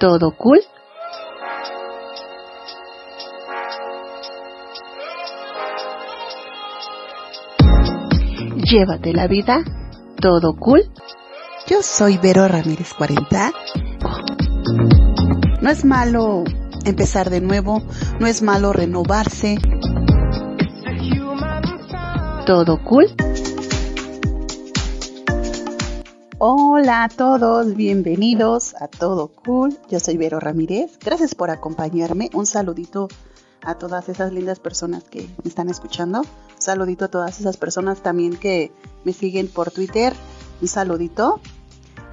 ¿Todo cool? Llévate la vida. ¿Todo cool? Yo soy Vero Ramírez 40. No es malo empezar de nuevo, no es malo renovarse. ¿Todo cool? Hola a todos, bienvenidos a Todo Cool. Yo soy Vero Ramírez. Gracias por acompañarme. Un saludito a todas esas lindas personas que me están escuchando. Un saludito a todas esas personas también que me siguen por Twitter. Un saludito.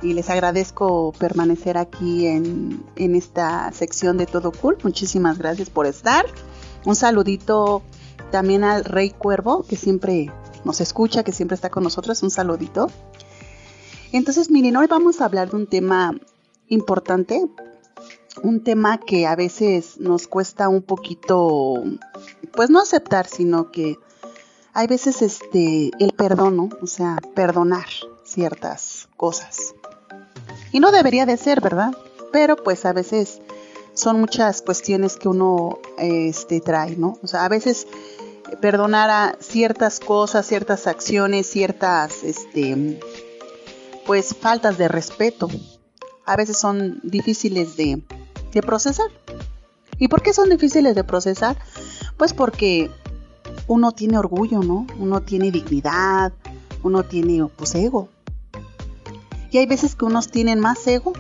Y les agradezco permanecer aquí en, en esta sección de Todo Cool. Muchísimas gracias por estar. Un saludito también al Rey Cuervo, que siempre nos escucha, que siempre está con nosotros. Un saludito. Entonces, miren, hoy vamos a hablar de un tema importante, un tema que a veces nos cuesta un poquito, pues no aceptar, sino que hay veces este, el perdón, ¿no? O sea, perdonar ciertas cosas. Y no debería de ser, ¿verdad? Pero pues a veces son muchas cuestiones que uno este, trae, ¿no? O sea, a veces perdonar a ciertas cosas, ciertas acciones, ciertas, este, pues faltas de respeto. A veces son difíciles de, procesar. ¿Y por qué son difíciles de procesar? Pues porque uno tiene orgullo, ¿no? Uno tiene dignidad, uno tiene pues ego. Y hay veces que unos tienen más ego,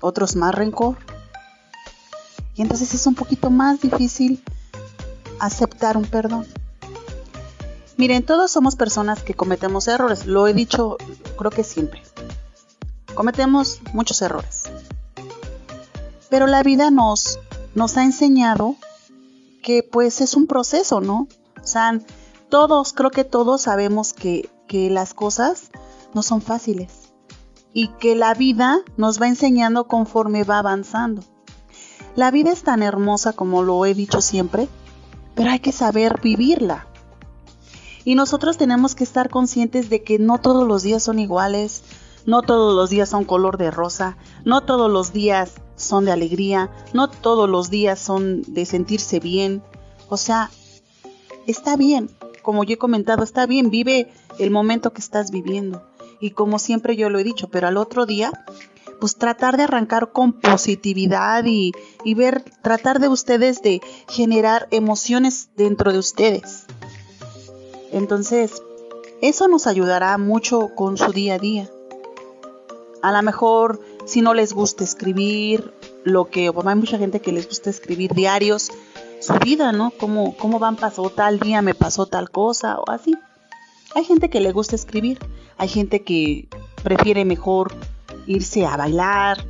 otros más rencor. Y entonces es un poquito más difícil aceptar un perdón. Miren, todos somos personas que cometemos errores, lo he dicho creo que siempre. Cometemos muchos errores. Pero la vida nos, nos ha enseñado que pues es un proceso, ¿no? O sea, todos, creo que todos sabemos que, que las cosas no son fáciles y que la vida nos va enseñando conforme va avanzando. La vida es tan hermosa como lo he dicho siempre, pero hay que saber vivirla. Y nosotros tenemos que estar conscientes de que no todos los días son iguales, no todos los días son color de rosa, no todos los días son de alegría, no todos los días son de sentirse bien. O sea, está bien, como yo he comentado, está bien, vive el momento que estás viviendo. Y como siempre yo lo he dicho, pero al otro día, pues tratar de arrancar con positividad y, y ver, tratar de ustedes de generar emociones dentro de ustedes. Entonces, eso nos ayudará mucho con su día a día. A lo mejor, si no les gusta escribir, lo que hay mucha gente que les gusta escribir diarios, su vida, ¿no? Cómo, cómo van, pasó tal día, me pasó tal cosa, o así. Hay gente que le gusta escribir, hay gente que prefiere mejor irse a bailar,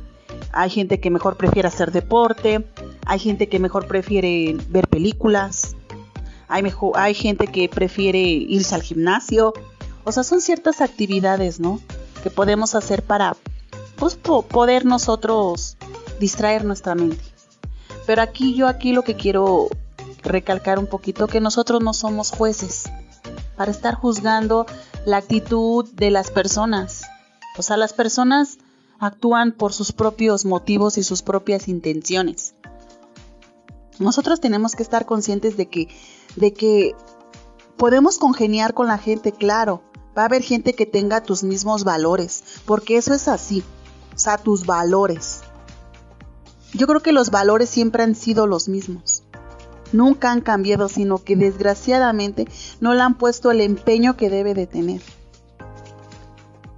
hay gente que mejor prefiere hacer deporte, hay gente que mejor prefiere ver películas, hay, gente que prefiere irse al gimnasio. O sea, son ciertas actividades, ¿no? Que podemos hacer para pues, poder nosotros distraer nuestra mente. Pero aquí yo aquí lo que quiero recalcar un poquito que nosotros no somos jueces para estar juzgando la actitud de las personas. O sea, las personas actúan por sus propios motivos y sus propias intenciones. Nosotros tenemos que estar conscientes de que de que podemos congeniar con la gente, claro. Va a haber gente que tenga tus mismos valores, porque eso es así, o sea, tus valores. Yo creo que los valores siempre han sido los mismos. Nunca han cambiado, sino que desgraciadamente no le han puesto el empeño que debe de tener.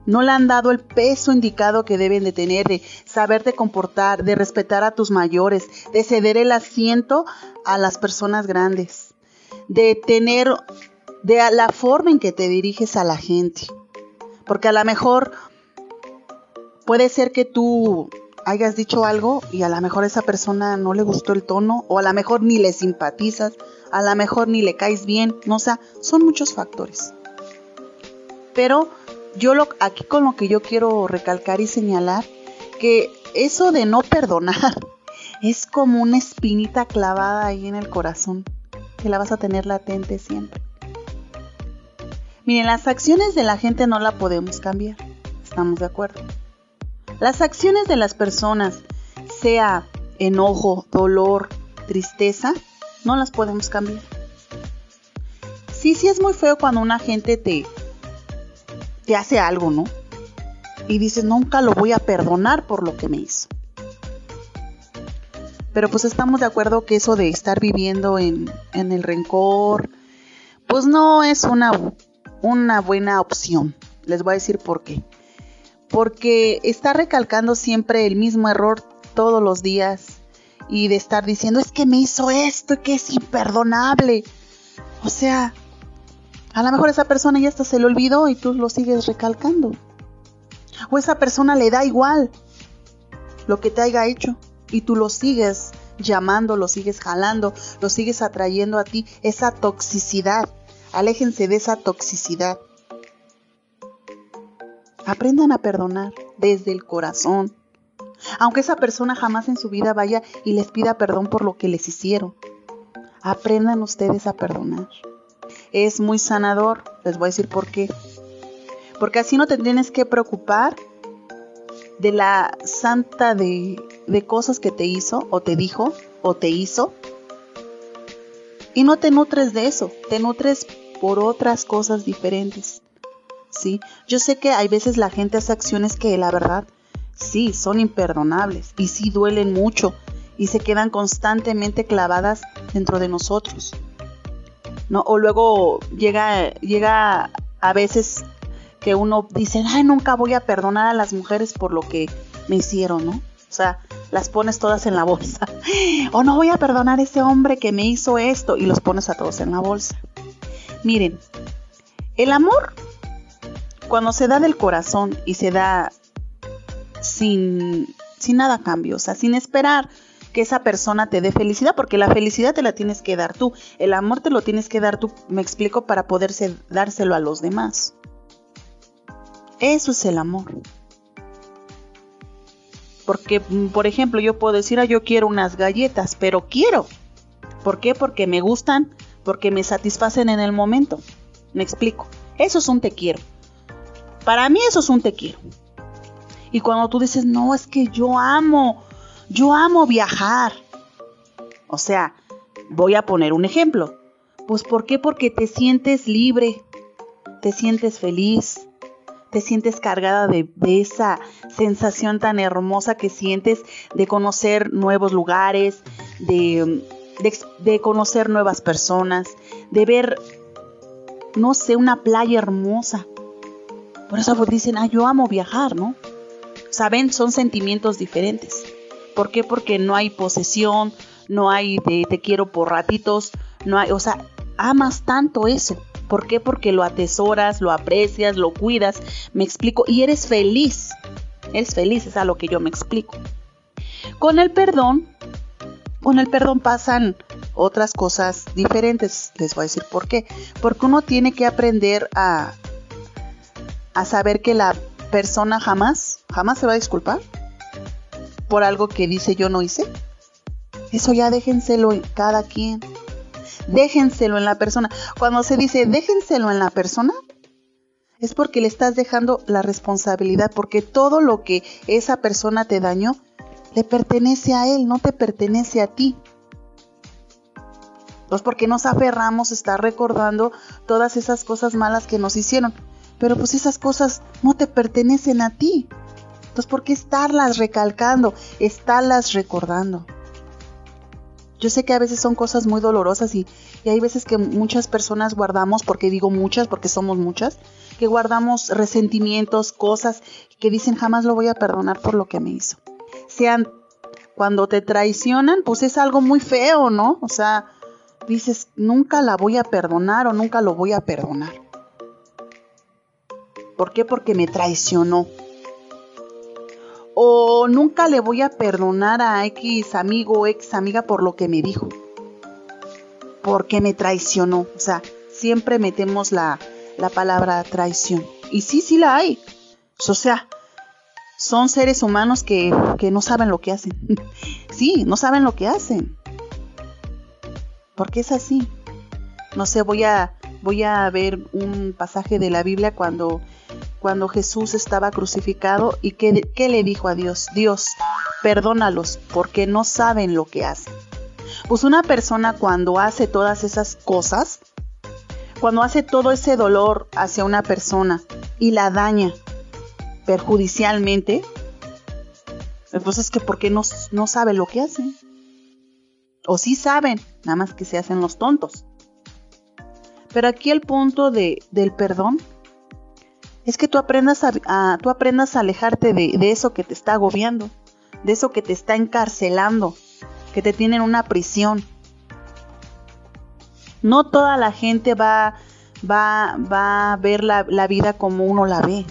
No le han dado el peso indicado que deben de tener, de saberte comportar, de respetar a tus mayores, de ceder el asiento a las personas grandes de tener, de la forma en que te diriges a la gente. Porque a lo mejor puede ser que tú hayas dicho algo y a lo mejor esa persona no le gustó el tono o a lo mejor ni le simpatizas, a lo mejor ni le caes bien, no o sea, son muchos factores. Pero yo lo, aquí con lo que yo quiero recalcar y señalar que eso de no perdonar es como una espinita clavada ahí en el corazón la vas a tener latente siempre. Miren, las acciones de la gente no la podemos cambiar. ¿Estamos de acuerdo? Las acciones de las personas sea enojo, dolor, tristeza, no las podemos cambiar. Sí, sí es muy feo cuando una gente te, te hace algo, ¿no? Y dices, nunca lo voy a perdonar por lo que me hizo. Pero pues estamos de acuerdo que eso de estar viviendo en, en el rencor, pues no es una, una buena opción. Les voy a decir por qué. Porque está recalcando siempre el mismo error todos los días y de estar diciendo es que me hizo esto, que es imperdonable. O sea, a lo mejor esa persona ya hasta se le olvidó y tú lo sigues recalcando. O esa persona le da igual lo que te haya hecho y tú lo sigues llamando, lo sigues jalando, lo sigues atrayendo a ti, esa toxicidad. Aléjense de esa toxicidad. Aprendan a perdonar desde el corazón. Aunque esa persona jamás en su vida vaya y les pida perdón por lo que les hicieron. Aprendan ustedes a perdonar. Es muy sanador, les voy a decir por qué. Porque así no te tienes que preocupar de la santa de, de cosas que te hizo o te dijo o te hizo. Y no te nutres de eso, te nutres por otras cosas diferentes. ¿Sí? Yo sé que hay veces la gente hace acciones que la verdad sí son imperdonables y sí duelen mucho y se quedan constantemente clavadas dentro de nosotros. ¿No? O luego llega llega a veces que uno dice, ay, nunca voy a perdonar a las mujeres por lo que me hicieron, ¿no? O sea, las pones todas en la bolsa. O no voy a perdonar a ese hombre que me hizo esto y los pones a todos en la bolsa. Miren, el amor, cuando se da del corazón y se da sin, sin nada a cambio, o sea, sin esperar que esa persona te dé felicidad, porque la felicidad te la tienes que dar tú, el amor te lo tienes que dar tú, me explico, para poderse dárselo a los demás. Eso es el amor. Porque, mm, por ejemplo, yo puedo decir, ah, yo quiero unas galletas, pero quiero. ¿Por qué? Porque me gustan, porque me satisfacen en el momento. Me explico. Eso es un te quiero. Para mí eso es un te quiero. Y cuando tú dices, no, es que yo amo, yo amo viajar. O sea, voy a poner un ejemplo. Pues ¿por qué? Porque te sientes libre, te sientes feliz, te sientes cargada de, esa sensación tan hermosa que sientes de conocer nuevos lugares, de, de, conocer nuevas personas, de ver, no sé, una playa hermosa. Por eso dicen, ah, yo amo viajar, ¿no? Saben, son sentimientos diferentes. ¿Por qué? Porque no hay posesión, no hay de te quiero por ratitos, no hay, o sea, amas tanto eso. ¿Por qué? Porque lo atesoras, lo aprecias, lo cuidas, me explico, y eres feliz. Eres feliz, es a lo que yo me explico. Con el perdón, con el perdón pasan otras cosas diferentes. Les voy a decir por qué. Porque uno tiene que aprender a, a saber que la persona jamás, jamás se va a disculpar por algo que dice yo no hice. Eso ya déjenselo en cada quien déjenselo en la persona. Cuando se dice déjenselo en la persona, es porque le estás dejando la responsabilidad, porque todo lo que esa persona te dañó le pertenece a él, no te pertenece a ti. Entonces, porque nos aferramos a estar recordando todas esas cosas malas que nos hicieron? Pero pues esas cosas no te pertenecen a ti. Entonces, ¿por qué estarlas recalcando, estarlas recordando? Yo sé que a veces son cosas muy dolorosas y, hay veces que muchas personas guardamos, porque digo muchas, porque somos muchas, que guardamos resentimientos, cosas que dicen jamás lo voy a perdonar por lo que me hizo. Sean cuando te traicionan, pues es algo muy feo, ¿no? O sea, dices, nunca la voy a perdonar o nunca lo voy a perdonar. ¿Por qué? Porque me traicionó o nunca le voy a perdonar a X amigo o ex amiga por lo que me dijo, porque me traicionó. O sea, siempre metemos la, la palabra traición. Y sí, sí la hay. O sea, son seres humanos que, que no saben lo que hacen. sí, no saben lo que hacen. Porque es así. No sé, voy a, voy a ver un pasaje de la Biblia cuando cuando Jesús estaba crucificado y qué, le dijo a Dios, Dios, perdónalos porque no saben lo que hacen. Pues una persona cuando hace todas esas cosas, cuando hace todo ese dolor hacia una persona y la daña perjudicialmente, pues es que porque no, no sabe lo que hace. O sí saben, nada más que se hacen los tontos. Pero aquí el punto de, del perdón es que tú aprendas a, tú aprendas a alejarte de, de, eso que te está agobiando, de eso que te está encarcelando, que te tiene en una prisión. No toda la gente va, va, va a ver la, la vida como uno la ve.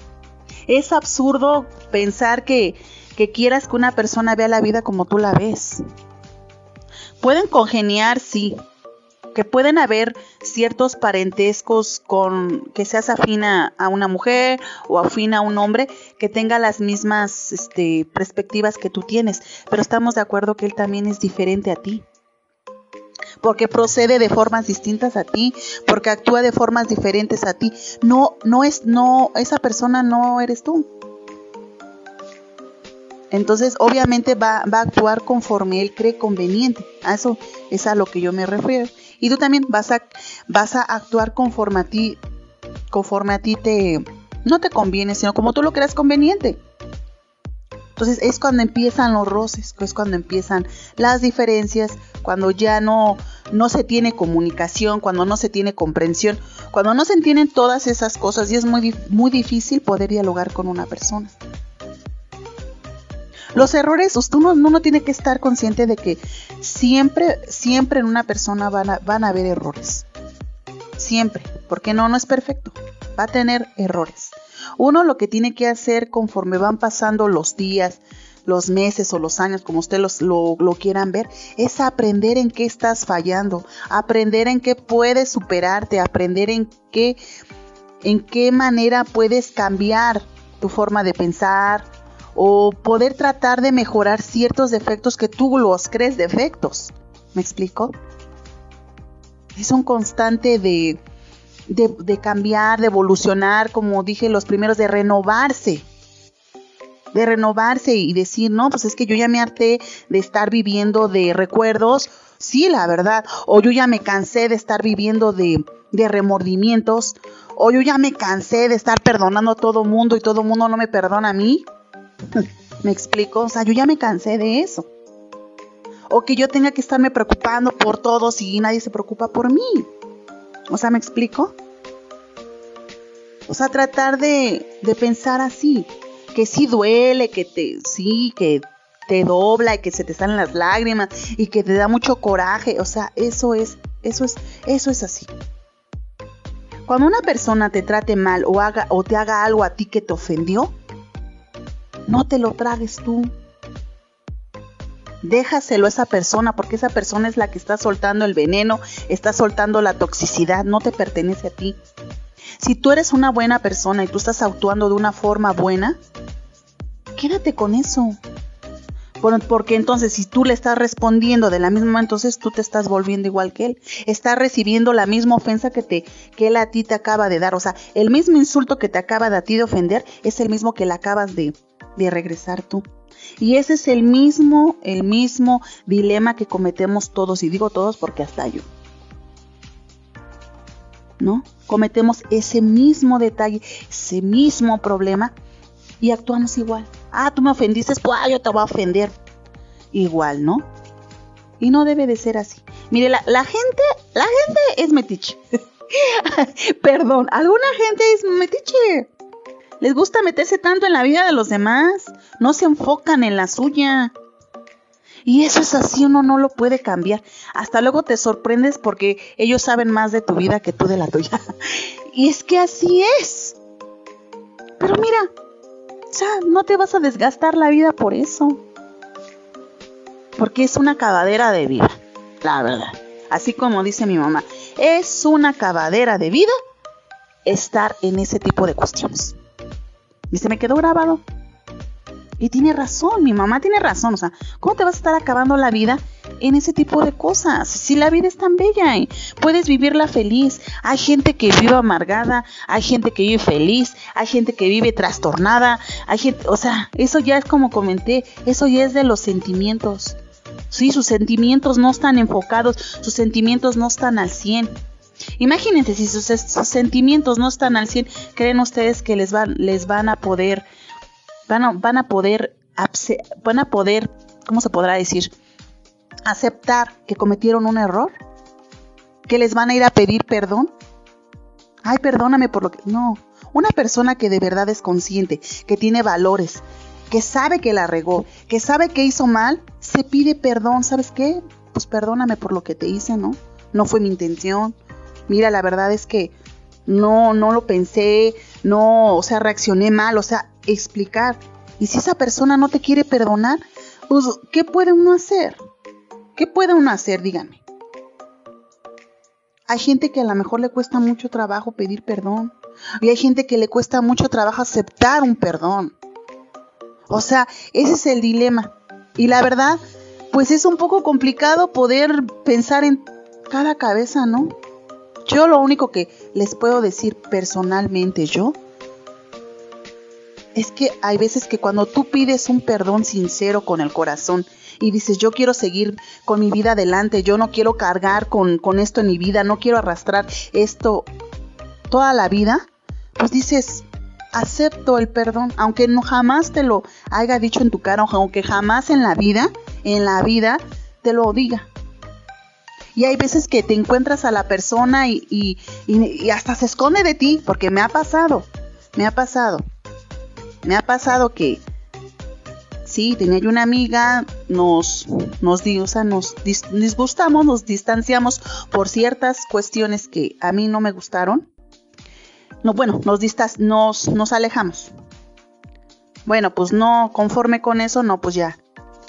Es absurdo pensar que, que quieras que una persona vea la vida como tú la ves. Pueden congeniar, sí, que pueden haber ciertos parentescos con que seas afina a una mujer o afina a un hombre que tenga las mismas este, perspectivas que tú tienes, pero estamos de acuerdo que él también es diferente a ti. Porque procede de formas distintas a ti, porque actúa de formas diferentes a ti. No, no es, no, esa persona no eres tú. Entonces, obviamente va, va, a actuar conforme él cree conveniente. A eso es a lo que yo me refiero. Y tú también vas a, vas a actuar conforme a ti, conforme a ti te, no te conviene, sino como tú lo creas conveniente. Entonces es cuando empiezan los roces, es cuando empiezan las diferencias, cuando ya no, no se tiene comunicación, cuando no se tiene comprensión, cuando no se entienden todas esas cosas y es muy, muy difícil poder dialogar con una persona. Los errores, uno, uno tiene que estar consciente de que siempre, siempre en una persona van a, haber errores. Siempre, porque no, no es perfecto. Va a tener errores. Uno lo que tiene que hacer conforme van pasando los días, los meses o los años, como ustedes lo, lo, quieran ver, es aprender en qué estás fallando, aprender en qué puedes superarte, aprender en qué, en qué manera puedes cambiar tu forma de pensar, o poder tratar de mejorar ciertos defectos que tú los crees defectos. ¿Me explico? Es un constante de, de, cambiar, de evolucionar, como dije los primeros, de renovarse. De renovarse y decir, no, pues es que yo ya me harté de estar viviendo de recuerdos. Sí, la verdad. O yo ya me cansé de estar viviendo de, de remordimientos. O yo ya me cansé de estar perdonando a todo mundo y todo mundo no me perdona a mí. ¿Me explico? O sea, yo ya me cansé de eso. O que yo tenga que estarme preocupando por todos y nadie se preocupa por mí. O sea, ¿me explico? O sea, tratar de, de pensar así. Que sí duele, que te, sí, que te dobla y que se te salen las lágrimas y que te da mucho coraje. O sea, eso es, eso es, eso es así. Cuando una persona te trate mal o haga o te haga algo a ti que te ofendió, no te lo tragues tú. Déjaselo a esa persona porque esa persona es la que está soltando el veneno, está soltando la toxicidad, no te pertenece a ti. Si tú eres una buena persona y tú estás actuando de una forma buena, quédate con eso. Porque entonces si tú le estás respondiendo de la misma manera, entonces tú te estás volviendo igual que él. Estás recibiendo la misma ofensa que, te, que él a ti te acaba de dar. O sea, el mismo insulto que te acaba de a ti de ofender es el mismo que le acabas de, de regresar tú. Y ese es el mismo, el mismo dilema que cometemos todos, y digo todos porque hasta yo. ¿No? Cometemos ese mismo detalle, ese mismo problema y actuamos igual. Ah, tú me ofendiste, pues ah, yo te voy a ofender. Igual, ¿no? Y no debe de ser así. Mire, la, la gente, la gente es metiche. Perdón, alguna gente es metiche. Les gusta meterse tanto en la vida de los demás, no se enfocan en la suya. Y eso es así, uno no lo puede cambiar. Hasta luego te sorprendes porque ellos saben más de tu vida que tú de la tuya. y es que así es. Pero mira, ya no te vas a desgastar la vida por eso. Porque es una acabadera de vida, la verdad. Así como dice mi mamá, es una acabadera de vida estar en ese tipo de cuestiones. Y se me quedó grabado. Y tiene razón, mi mamá tiene razón. O sea, ¿cómo te vas a estar acabando la vida en ese tipo de cosas? Si la vida es tan bella, puedes vivirla feliz. Hay gente que vive amargada, hay gente que vive feliz, hay gente que vive trastornada, hay gente, o sea, eso ya es como comenté, eso ya es de los sentimientos. Sí, sus sentimientos no están enfocados, sus sentimientos no están al 100. Imagínense si sus, sentimientos no están al 100, ¿creen ustedes que les van, les a poder, van a, van a poder, van a poder, ¿cómo se podrá decir? Aceptar que cometieron un error? ¿Que les van a ir a pedir perdón? Ay, perdóname por lo que... No, una persona que de verdad es consciente, que tiene valores, que sabe que la regó, que sabe que hizo mal, se pide perdón. ¿Sabes qué? Pues perdóname por lo que te hice, ¿no? No fue mi intención, mira, la verdad es que no, no lo pensé, no, o sea, reaccioné mal, o sea, explicar. Y si esa persona no te quiere perdonar, pues, ¿qué puede uno hacer? ¿Qué puede uno hacer? Díganme. Hay gente que a lo mejor le cuesta mucho trabajo pedir perdón. Y hay gente que le cuesta mucho trabajo aceptar un perdón. O sea, ese es el dilema. Y la verdad, pues es un poco complicado poder pensar en cada cabeza, ¿no? Yo lo único que les puedo decir personalmente yo es que hay veces que cuando tú pides un perdón sincero con el corazón y dices yo quiero seguir con mi vida adelante, yo no quiero cargar con, con esto en mi vida, no quiero arrastrar esto toda la vida, pues dices, acepto el perdón, aunque no jamás te lo haya dicho en tu cara, aunque jamás en la vida, en la vida te lo diga. Y hay veces que te encuentras a la persona y, hasta se esconde de ti, porque me ha pasado, me ha pasado. Me ha pasado que, sí, tenía yo una amiga, nos, nos, o sea, nos disgustamos, nos distanciamos por ciertas cuestiones que a mí no me gustaron. No, bueno, nos, distas, nos, nos alejamos. Bueno, pues no, conforme con eso, no, pues ya.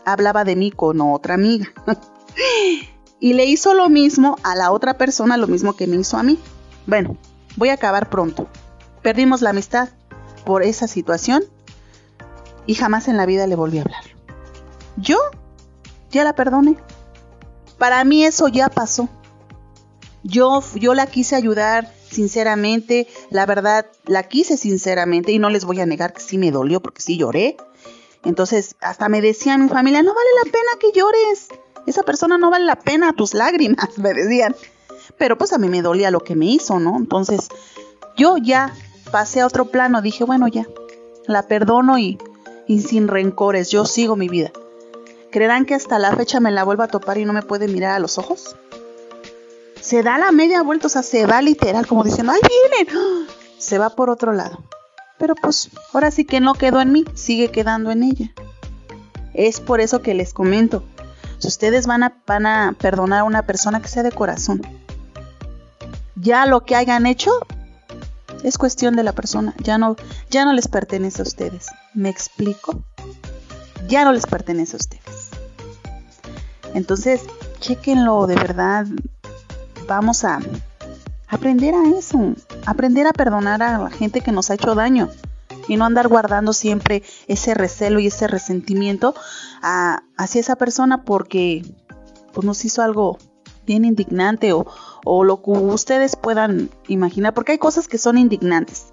Hablaba de mí con otra amiga. y le hizo lo mismo a la otra persona, lo mismo que me hizo a mí. Bueno, voy a acabar pronto. Perdimos la amistad por esa situación y jamás en la vida le volví a hablar. Yo ya la perdoné. Para mí eso ya pasó. Yo, yo la quise ayudar sinceramente, la verdad, la quise sinceramente y no les voy a negar que sí me dolió porque sí lloré. Entonces, hasta me decía mi familia, no vale la pena que llores esa persona no vale la pena tus lágrimas, me decían. Pero pues a mí me dolía lo que me hizo, ¿no? Entonces yo ya pasé a otro plano, dije, bueno, ya, la perdono y, sin rencores, yo sigo mi vida. ¿Creerán que hasta la fecha me la vuelva a topar y no me puede mirar a los ojos? Se da la media vuelta, o sea, se va literal, como diciendo, ¡ay, vienen! Se va por otro lado. Pero pues, ahora sí que no quedó en mí, sigue quedando en ella. Es por eso que les comento, ustedes van a, van a perdonar a una persona que sea de corazón, ya lo que hayan hecho es cuestión de la persona, ya no, ya no les pertenece a ustedes. ¿Me explico? Ya no les pertenece a ustedes. Entonces, chequenlo de verdad. Vamos a aprender a eso, aprender a perdonar a la gente que nos ha hecho daño y no andar guardando siempre ese recelo y ese resentimiento hacia esa persona porque pues, nos hizo algo bien indignante o, o lo que ustedes puedan imaginar, porque hay cosas que son indignantes.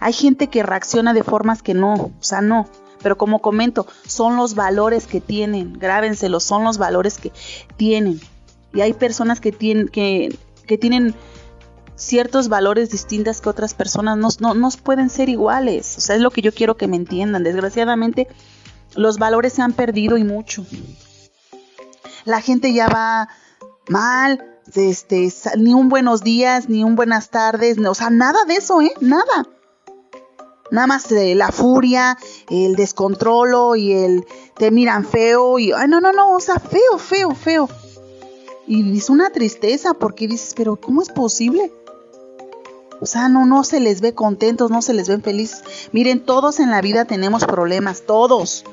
Hay gente que reacciona de formas que no, o sea, no. Pero como comento, son los valores que tienen, grábenselos, son los valores que tienen. Y hay personas que tienen, que, que tienen ciertos valores distintas que otras personas no, no, pueden ser iguales. O sea, es lo que yo quiero que me entiendan. Desgraciadamente, los valores se han perdido y mucho. La gente ya va mal, este, ni un buenos días, ni un buenas tardes, o sea, nada de eso, ¿eh? Nada. Nada más la furia, el descontrolo y el te miran feo y, ay, no, no, no, o sea, feo, feo, feo. Y es una tristeza porque dices, pero ¿cómo es posible? O sea, no, no se les ve contentos, no se les ven felices. Miren, todos en la vida tenemos problemas, todos.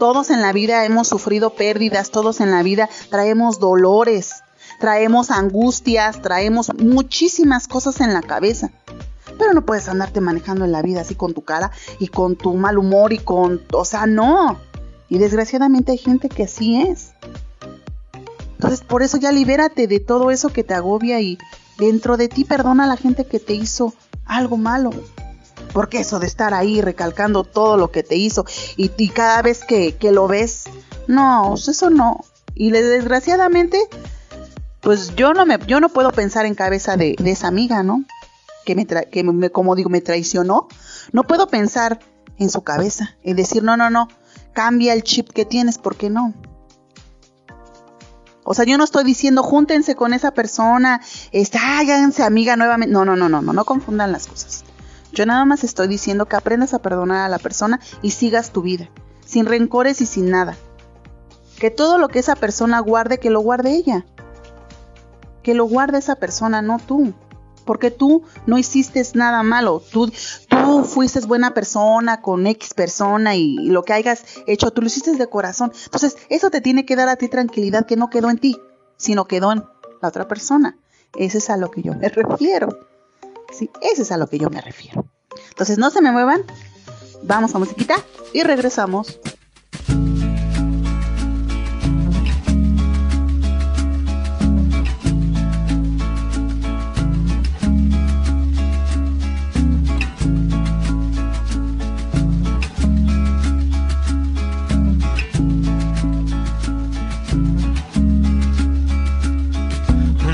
Todos en la vida hemos sufrido pérdidas, todos en la vida traemos dolores, traemos angustias, traemos muchísimas cosas en la cabeza. Pero no puedes andarte manejando en la vida así con tu cara y con tu mal humor y con... O sea, no. Y desgraciadamente hay gente que así es. Entonces, por eso ya libérate de todo eso que te agobia y dentro de ti perdona a la gente que te hizo algo malo. Porque eso de estar ahí recalcando todo lo que te hizo y, cada vez que, lo ves, no, eso no. Y desgraciadamente, pues yo no me, yo no puedo pensar en cabeza de, esa amiga, ¿no? Que me, que me, como digo, me traicionó. No puedo pensar en su cabeza y decir, no, no, no, cambia el chip que tienes, porque no. O sea, yo no estoy diciendo júntense con esa persona, está, háganse amiga nuevamente. No, no, no, no, no, no confundan las cosas. Yo nada más estoy diciendo que aprendas a perdonar a la persona y sigas tu vida, sin rencores y sin nada. Que todo lo que esa persona guarde, que lo guarde ella. Que lo guarde esa persona, no tú. Porque tú no hiciste nada malo. Tú, tú fuiste buena persona con X persona y, lo que hayas hecho, tú lo hiciste de corazón. Entonces, eso te tiene que dar a ti tranquilidad que no quedó en ti, sino quedó en la otra persona. Ese es a lo que yo me refiero. Sí, ese es a lo que yo me refiero. Entonces no se me muevan, vamos a musiquita y regresamos.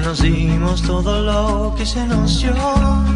Nos dimos todo lo que se nos dio.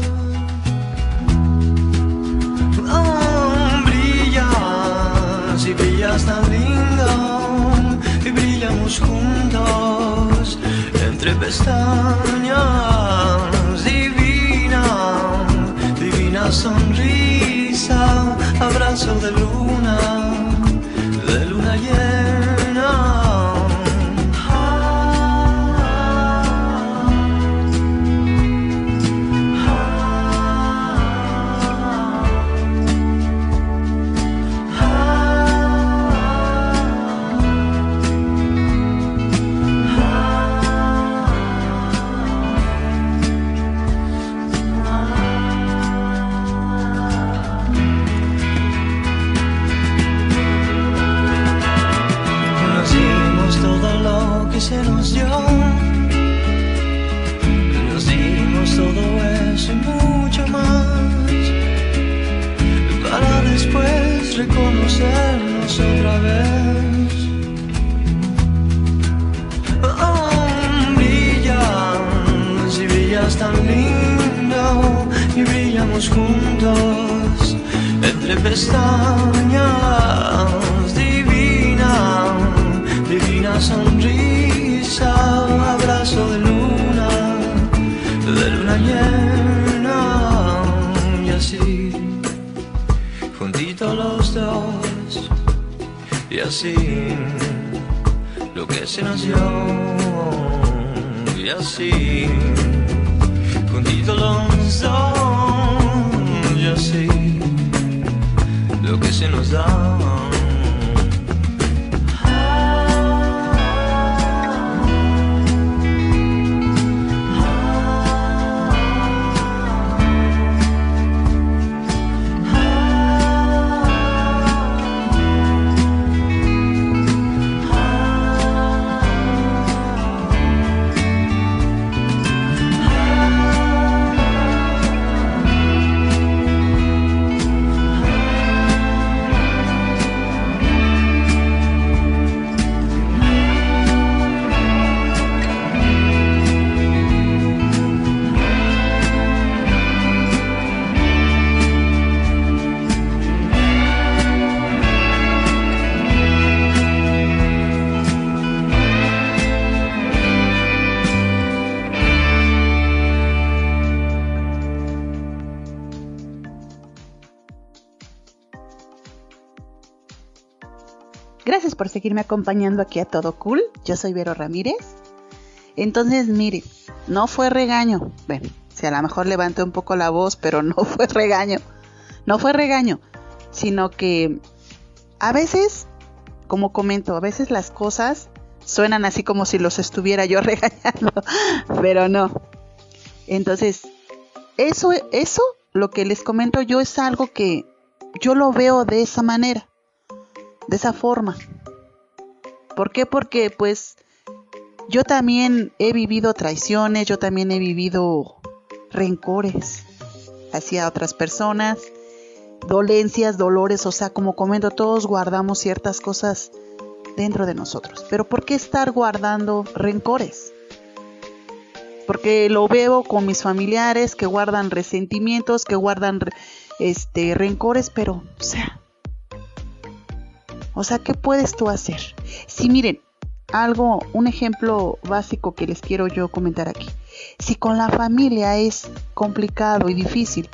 Brillas tan lindo y brillamos juntos entre pestañas. Divina, divina sonrisa, abrazo de luna, de luna llena. Tan lindo y brillamos juntos entre pestañas divina, divina sonrisa, abrazo de luna, de luna llena y así, lo que se dio y así, juntito los dos seguirme acompañando aquí a Todo Cool. Yo soy Vero Ramírez. Entonces, mire, no fue regaño. Bueno, si a lo mejor levanté un poco la voz, pero no fue regaño. No fue regaño, sino que a veces, como comento, a veces las cosas suenan así como si los estuviera yo regañando, pero no. Entonces, eso, eso, lo que les comento yo es algo que yo lo veo de esa manera, de esa forma. ¿Por qué? Porque pues yo también he vivido traiciones, yo también he vivido rencores hacia otras personas, dolencias, dolores, o sea, como comento, todos guardamos ciertas cosas dentro de nosotros. Pero ¿por qué estar guardando rencores? Porque lo veo con mis familiares que guardan resentimientos, que guardan este rencores, pero o sea, o sea, ¿qué puedes tú hacer? Si miren, algo, un ejemplo básico que les quiero yo comentar aquí. Si con la familia es complicado y difícil,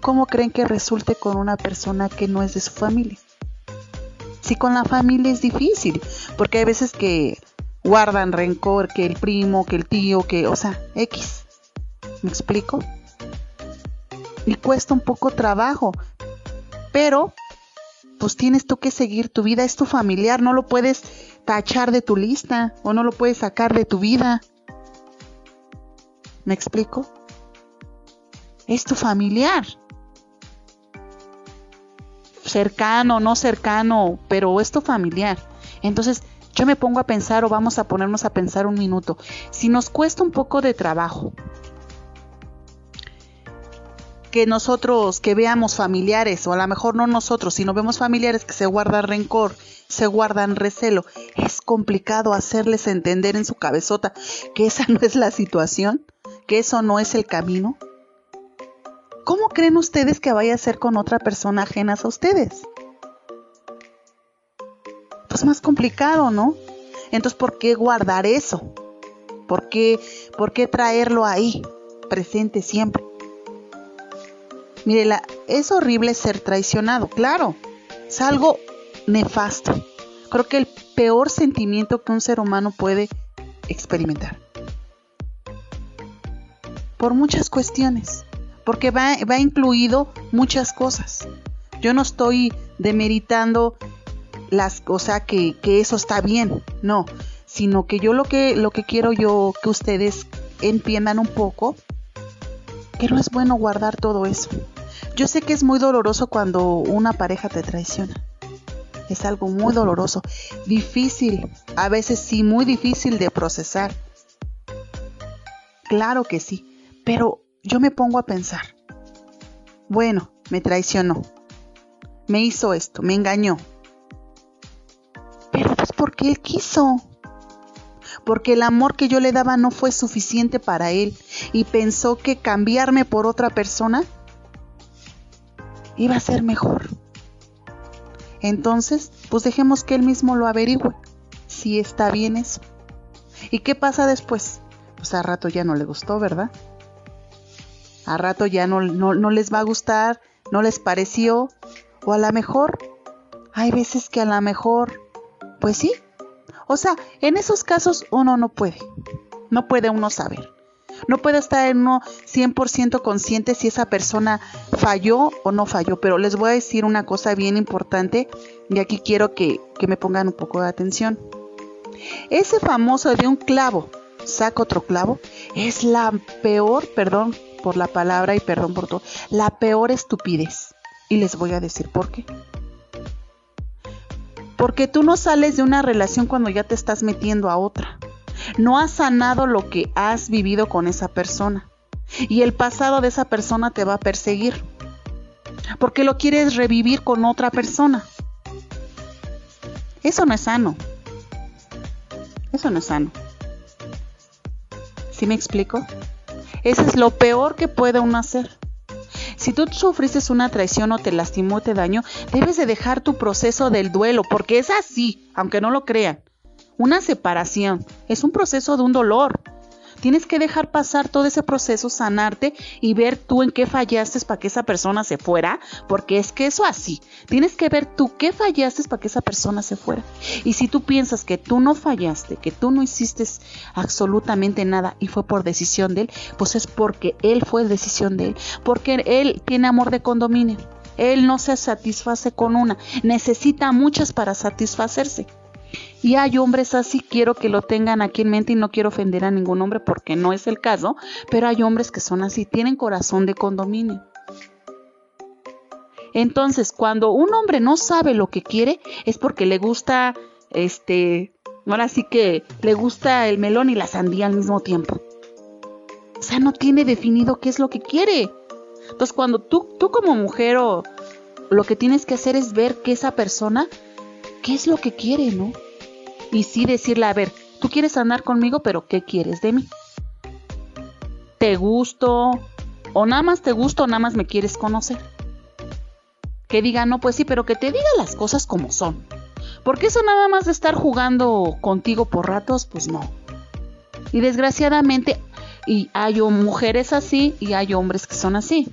¿cómo creen que resulte con una persona que no es de su familia? Si con la familia es difícil, porque hay veces que guardan rencor, que el primo, que el tío, que, o sea, X. ¿Me explico? Y cuesta un poco trabajo, pero pues tienes tú que seguir tu vida, es tu familiar, no lo puedes tachar de tu lista o no lo puedes sacar de tu vida. ¿Me explico? Es tu familiar. Cercano, no cercano, pero es tu familiar. Entonces, yo me pongo a pensar o vamos a ponernos a pensar un minuto. Si nos cuesta un poco de trabajo que nosotros, que veamos familiares, o a lo mejor no nosotros, sino vemos familiares que se guardan rencor, se guardan recelo, es complicado hacerles entender en su cabezota que esa no es la situación, que eso no es el camino. ¿Cómo creen ustedes que vaya a ser con otra persona ajena a ustedes? Pues más complicado, ¿no? Entonces, ¿por qué guardar eso? ¿Por qué, por qué traerlo ahí, presente siempre? Mire, es horrible ser traicionado, claro. Es algo nefasto. Creo que el peor sentimiento que un ser humano puede experimentar. Por muchas cuestiones. Porque va, va incluido muchas cosas. Yo no estoy demeritando las cosas que, que eso está bien. No. Sino que yo lo que, lo que quiero yo que ustedes entiendan un poco que no es bueno guardar todo eso. Yo sé que es muy doloroso cuando una pareja te traiciona. Es algo muy doloroso, difícil, a veces sí, muy difícil de procesar. Claro que sí, pero yo me pongo a pensar, bueno, me traicionó, me hizo esto, me engañó. Pero pues porque él quiso. Porque el amor que yo le daba no fue suficiente para él y pensó que cambiarme por otra persona iba a ser mejor. Entonces, pues dejemos que él mismo lo averigüe, si está bien eso. ¿Y qué pasa después? Pues a rato ya no le gustó, ¿verdad? A rato ya no, no, no les va a gustar, no les pareció, o a lo mejor, hay veces que a lo mejor, pues sí. O sea, en esos casos uno no puede, no puede uno saber. No puede estar en uno 100% consciente si esa persona falló o no falló, pero les voy a decir una cosa bien importante y aquí quiero que, que me pongan un poco de atención. Ese famoso de un clavo, saca otro clavo, es la peor, perdón por la palabra y perdón por todo, la peor estupidez. Y les voy a decir por qué. Porque tú no sales de una relación cuando ya te estás metiendo a otra no has sanado lo que has vivido con esa persona. Y el pasado de esa persona te va a perseguir. Porque lo quieres revivir con otra persona. Eso no es sano. Eso no es sano. ¿Sí me explico? Eso es lo peor que puede uno hacer. Si tú sufriste una traición o te lastimó te dañó, debes de dejar tu proceso del duelo, porque es así, aunque no lo crean. Una separación es un proceso de un dolor. Tienes que dejar pasar todo ese proceso, sanarte y ver tú en qué fallaste para que esa persona se fuera, porque es que eso así. Tienes que ver tú qué fallaste para que esa persona se fuera. Y si tú piensas que tú no fallaste, que tú no hiciste absolutamente nada y fue por decisión de él, pues es porque él fue decisión de él, porque él tiene amor de condominio. Él no se satisface con una, necesita muchas para satisfacerse. Y hay hombres así, quiero que lo tengan aquí en mente y no quiero ofender a ningún hombre porque no es el caso, pero hay hombres que son así, tienen corazón de condominio. Entonces, cuando un hombre no sabe lo que quiere, es porque le gusta, este, ahora sí que le gusta el melón y la sandía al mismo tiempo. O sea, no tiene definido qué es lo que quiere. Entonces, cuando tú, tú como mujer o lo que tienes que hacer es ver que esa persona, qué es lo que quiere, ¿no? y sí decirle, a ver, tú quieres andar conmigo, pero ¿qué quieres de mí? ¿Te gusto? ¿O nada más te gusto o nada más me quieres conocer? Que diga, no, pues sí, pero que te diga las cosas como son. Porque eso nada más de estar jugando contigo por ratos, pues no. Y desgraciadamente, y hay mujeres así y hay hombres que son así.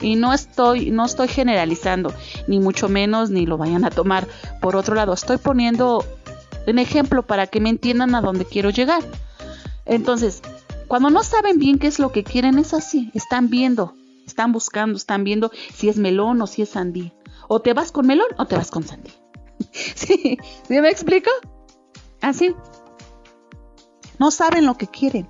Y no estoy, no estoy generalizando, ni mucho menos, ni lo vayan a tomar por otro lado. Estoy poniendo un ejemplo para que me entiendan a dónde quiero llegar. Entonces, cuando no saben bien qué es lo que quieren, es así. Están viendo, están buscando, están viendo si es melón o si es sandía. O te vas con melón o te vas con sandía. ¿Sí? ¿Sí me explico? Así. No saben lo que quieren.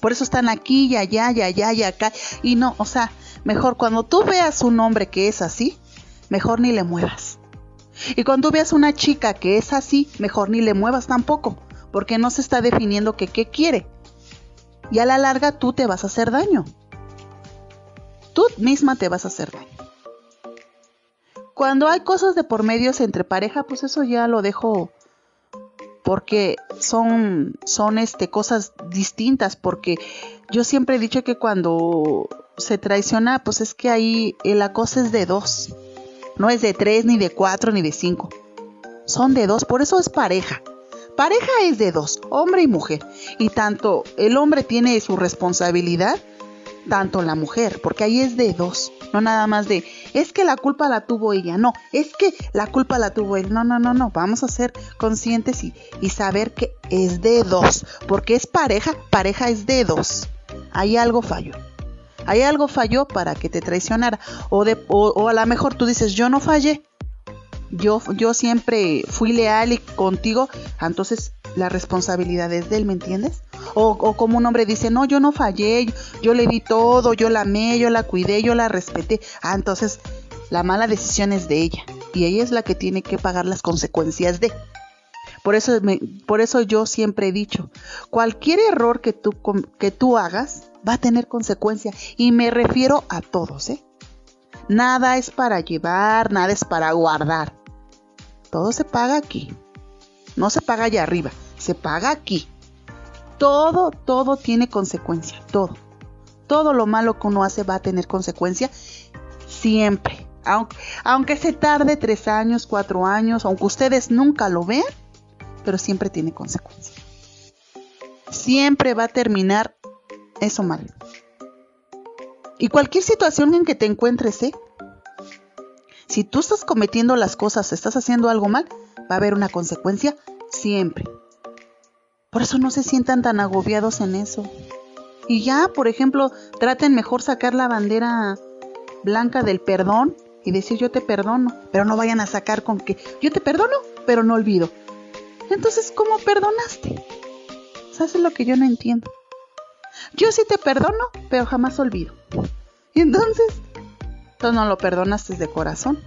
Por eso están aquí y allá y allá y acá. Y no, o sea, mejor cuando tú veas un hombre que es así, mejor ni le muevas. Y cuando veas una chica que es así, mejor ni le muevas tampoco, porque no se está definiendo qué quiere. Y a la larga tú te vas a hacer daño. Tú misma te vas a hacer daño. Cuando hay cosas de por medios entre pareja, pues eso ya lo dejo porque son son este cosas distintas porque yo siempre he dicho que cuando se traiciona, pues es que ahí la cosa es de dos. No es de tres, ni de cuatro, ni de cinco. Son de dos, por eso es pareja. Pareja es de dos, hombre y mujer. Y tanto el hombre tiene su responsabilidad, tanto la mujer, porque ahí es de dos. No nada más de, es que la culpa la tuvo ella. No, es que la culpa la tuvo él. No, no, no, no. Vamos a ser conscientes y, y saber que es de dos. Porque es pareja, pareja es de dos. Ahí algo falló. Hay algo falló para que te traicionara. O, a lo mejor tú dices, yo no fallé. Yo, yo siempre fui leal y contigo. Entonces la responsabilidad es de él, ¿me entiendes? O, como un hombre dice, no, yo no fallé, yo, yo, le di todo, yo la amé, yo la cuidé, yo la respeté. Ah, entonces la mala decisión es de ella. Y ella es la que tiene que pagar las consecuencias de. Por eso, por eso yo siempre he dicho, cualquier error que tú, que tú hagas, va a tener consecuencia. Y me refiero a todos, ¿eh? Nada es para llevar, nada es para guardar. Todo se paga aquí. No se paga allá arriba, se paga aquí. Todo, todo tiene consecuencia, todo. Todo lo malo que uno hace va a tener consecuencia siempre. Aunque se tarde tres años, cuatro años, aunque ustedes nunca lo vean, pero siempre tiene consecuencia. Siempre va a terminar eso mal. Y cualquier situación en que te encuentres, ¿eh? Si tú estás cometiendo las cosas, estás haciendo algo mal, va a haber una consecuencia siempre. Por eso no se sientan tan agobiados en eso. Y ya, por ejemplo, traten mejor sacar la bandera blanca del perdón y decir yo te perdono, pero no vayan a sacar con que yo te perdono, pero no olvido. Entonces, ¿cómo perdonaste? Eso es lo que yo no entiendo. Yo sí te perdono, pero jamás olvido. Y entonces, tú no lo perdonaste de corazón.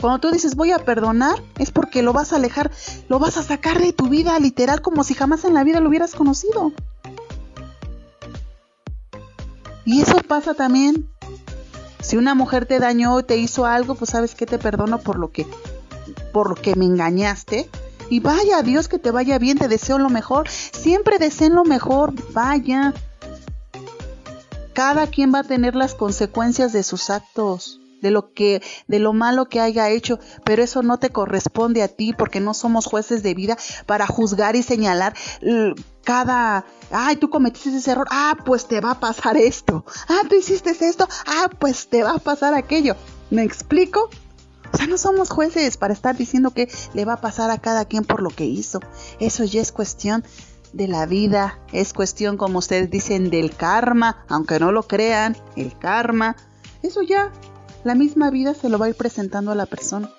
Cuando tú dices voy a perdonar, es porque lo vas a alejar, lo vas a sacar de tu vida literal como si jamás en la vida lo hubieras conocido. Y eso pasa también. Si una mujer te dañó o te hizo algo, pues sabes que te perdono por lo que por lo que me engañaste. Y vaya, Dios que te vaya bien, te deseo lo mejor. Siempre deseen lo mejor, vaya cada quien va a tener las consecuencias de sus actos. de lo que de lo malo que haya hecho, pero eso no te corresponde a ti porque no somos jueces de vida para juzgar y señalar cada ay, tú cometiste ese error, ah, pues te va a pasar esto. Ah, tú hiciste esto, ah, pues te va a pasar aquello. ¿Me explico? O sea, no somos jueces para estar diciendo que le va a pasar a cada quien por lo que hizo. Eso ya es cuestión de la vida, es cuestión, como ustedes dicen, del karma, aunque no lo crean, el karma. Eso ya, la misma vida se lo va a ir presentando a la persona.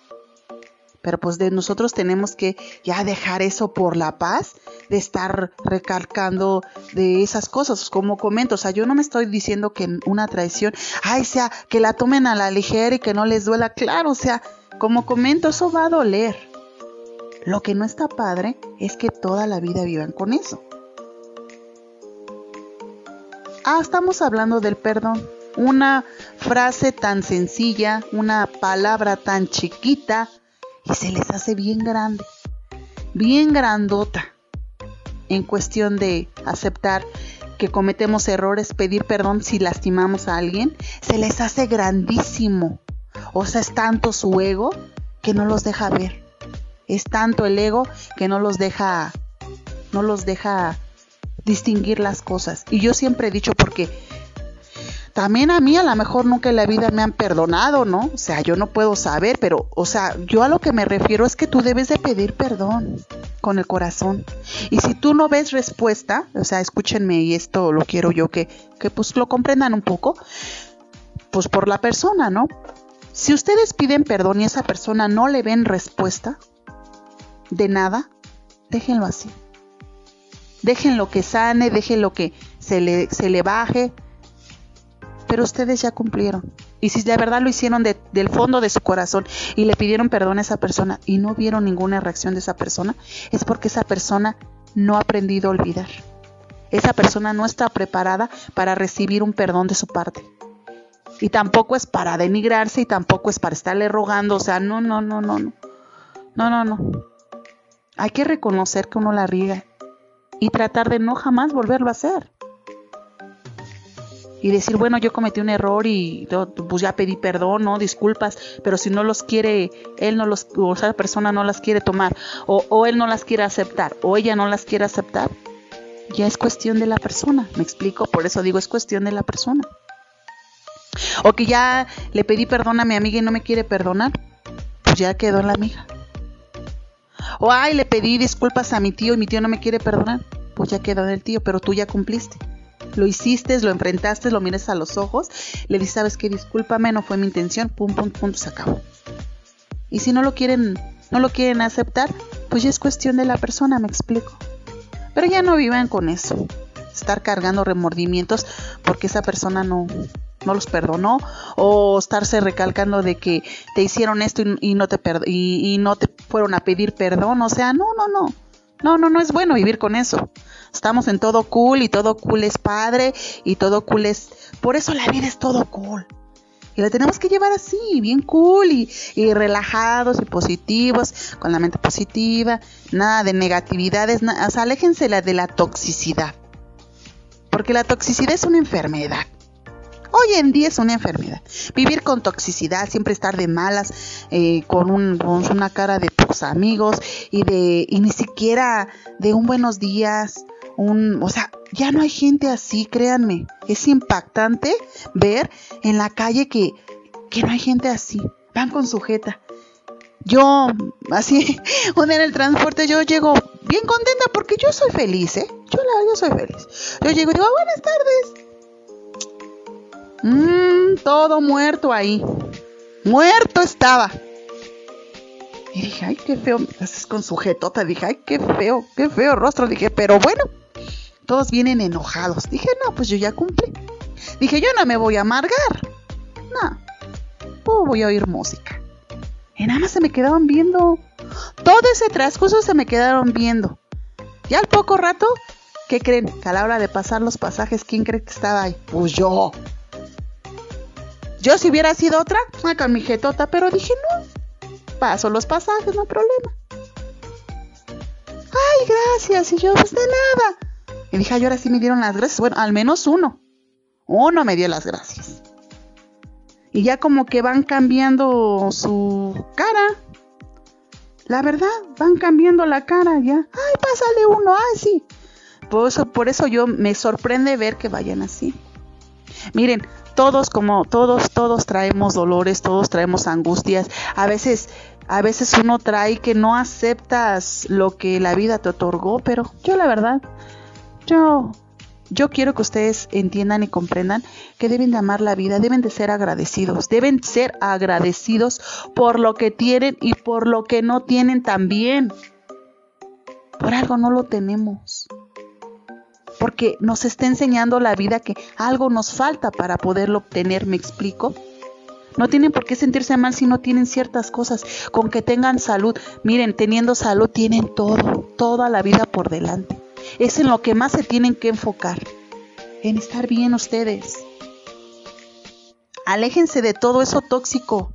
Pero pues de nosotros tenemos que ya dejar eso por la paz de estar recalcando de esas cosas, como comento, o sea, yo no me estoy diciendo que una traición, ay, sea, que la tomen a la ligera y que no les duela, claro, o sea, como comento, eso va a doler. Lo que no está padre es que toda la vida vivan con eso. Ah, estamos hablando del perdón. Una frase tan sencilla, una palabra tan chiquita, y se les hace bien grande, bien grandota en cuestión de aceptar que cometemos errores, pedir perdón si lastimamos a alguien, se les hace grandísimo. O sea, es tanto su ego que no los deja ver. Es tanto el ego que no los deja no los deja distinguir las cosas. Y yo siempre he dicho porque también a mí a lo mejor nunca en la vida me han perdonado, ¿no? O sea, yo no puedo saber, pero, o sea, yo a lo que me refiero es que tú debes de pedir perdón con el corazón. Y si tú no ves respuesta, o sea, escúchenme y esto lo quiero yo que, que pues lo comprendan un poco, pues por la persona, ¿no? Si ustedes piden perdón y esa persona no le ven respuesta de nada, déjenlo así. Déjenlo que sane, déjenlo que se le, se le baje, pero ustedes ya cumplieron. Y si de verdad lo hicieron del fondo de su corazón y le pidieron perdón a esa persona y no vieron ninguna reacción de esa persona, es porque esa persona no ha aprendido a olvidar. Esa persona no está preparada para recibir un perdón de su parte. Y tampoco es para denigrarse y tampoco es para estarle rogando. O sea, no, no, no, no, no. No, no, no. Hay que reconocer que uno la riega y tratar de no jamás volverlo a hacer y decir, bueno, yo cometí un error y pues ya pedí perdón, no, disculpas, pero si no los quiere, él no los, o esa persona no las quiere tomar, o, o él no las quiere aceptar, o ella no las quiere aceptar, ya es cuestión de la persona, me explico, por eso digo, es cuestión de la persona. O que ya le pedí perdón a mi amiga y no me quiere perdonar, pues ya quedó en la amiga. O ay, le pedí disculpas a mi tío y mi tío no me quiere perdonar, pues ya quedó en el tío, pero tú ya cumpliste lo hiciste, lo enfrentaste, lo mires a los ojos, le dices, sabes qué, discúlpame, no fue mi intención, pum, pum, pum, se acabó. Y si no lo quieren, no lo quieren aceptar, pues ya es cuestión de la persona, me explico. Pero ya no vivan con eso, estar cargando remordimientos porque esa persona no, no los perdonó o estarse recalcando de que te hicieron esto y, no te y, y no te fueron a pedir perdón, o sea, no, no, no. No, no, no es bueno vivir con eso. Estamos en todo cool y todo cool es padre y todo cool es... Por eso la vida es todo cool. Y la tenemos que llevar así, bien cool y, relajados y positivos, con la mente positiva, nada de negatividades, o sea, aléjense de la toxicidad. Porque la toxicidad es una enfermedad. Hoy en día es una enfermedad. Vivir con toxicidad, siempre estar de malas, eh, con, una cara de pocos amigos y de y ni siquiera de un buenos días, un, o sea, ya no hay gente así, créanme. Es impactante ver en la calle que, que no hay gente así. Van con sujeta. Yo, así, un día en el transporte, yo llego bien contenta porque yo soy feliz, ¿eh? Yo, la, yo soy feliz. Yo llego y digo, buenas tardes. Mmm, todo muerto ahí. Muerto estaba. Y dije, ay, qué feo. Haces con sujetota. Dije, ay, qué feo, qué feo rostro. Dije, pero bueno, todos vienen enojados. Dije, no, pues yo ya cumplí. Dije, yo no me voy a amargar. No, oh, voy a oír música. Y nada más se me quedaban viendo. Todo ese transcurso se me quedaron viendo. Y al poco rato, ¿qué creen? Que a la hora de pasar los pasajes, ¿quién cree que estaba ahí? Pues yo. Yo si hubiera sido otra, con mi jetota, pero dije no, paso los pasajes, no hay problema. Ay, gracias, y yo, pues de nada. Y dije, ay, ahora sí me dieron las gracias. Bueno, al menos uno. Uno me dio las gracias. y ya como que van cambiando su cara. La verdad, van cambiando la cara ya. Ay, pásale uno, ay, sí. Por eso, por eso yo me sorprende ver que vayan así. Miren, todos como todos todos traemos dolores, todos traemos angustias. A veces a veces uno trae que no aceptas lo que la vida te otorgó, pero yo la verdad yo yo quiero que ustedes entiendan y comprendan que deben de amar la vida, deben de ser agradecidos, deben ser agradecidos por lo que tienen y por lo que no tienen también. Por algo no lo tenemos. Porque nos está enseñando la vida que algo nos falta para poderlo obtener, ¿me explico? No tienen por qué sentirse mal si no tienen ciertas cosas. Con que tengan salud. Miren, teniendo salud tienen todo, toda la vida por delante es en lo que más se tienen que enfocar, en estar bien ustedes. Aléjense de todo eso tóxico,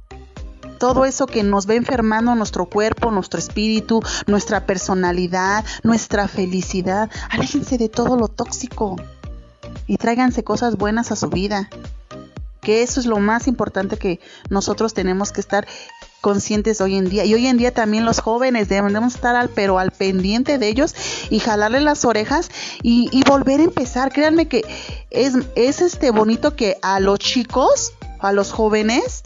todo eso que nos va enfermando nuestro cuerpo, nuestro espíritu, nuestra personalidad, nuestra felicidad. Aléjense de todo lo tóxico y tráiganse cosas buenas a su vida. Que eso es lo más importante que nosotros tenemos que estar conscientes hoy en día. Y hoy en día también los jóvenes debemos estar al, pero al pendiente de ellos y jalarle las orejas y, volver a empezar. Créanme que es, es este bonito que a los chicos, a los jóvenes,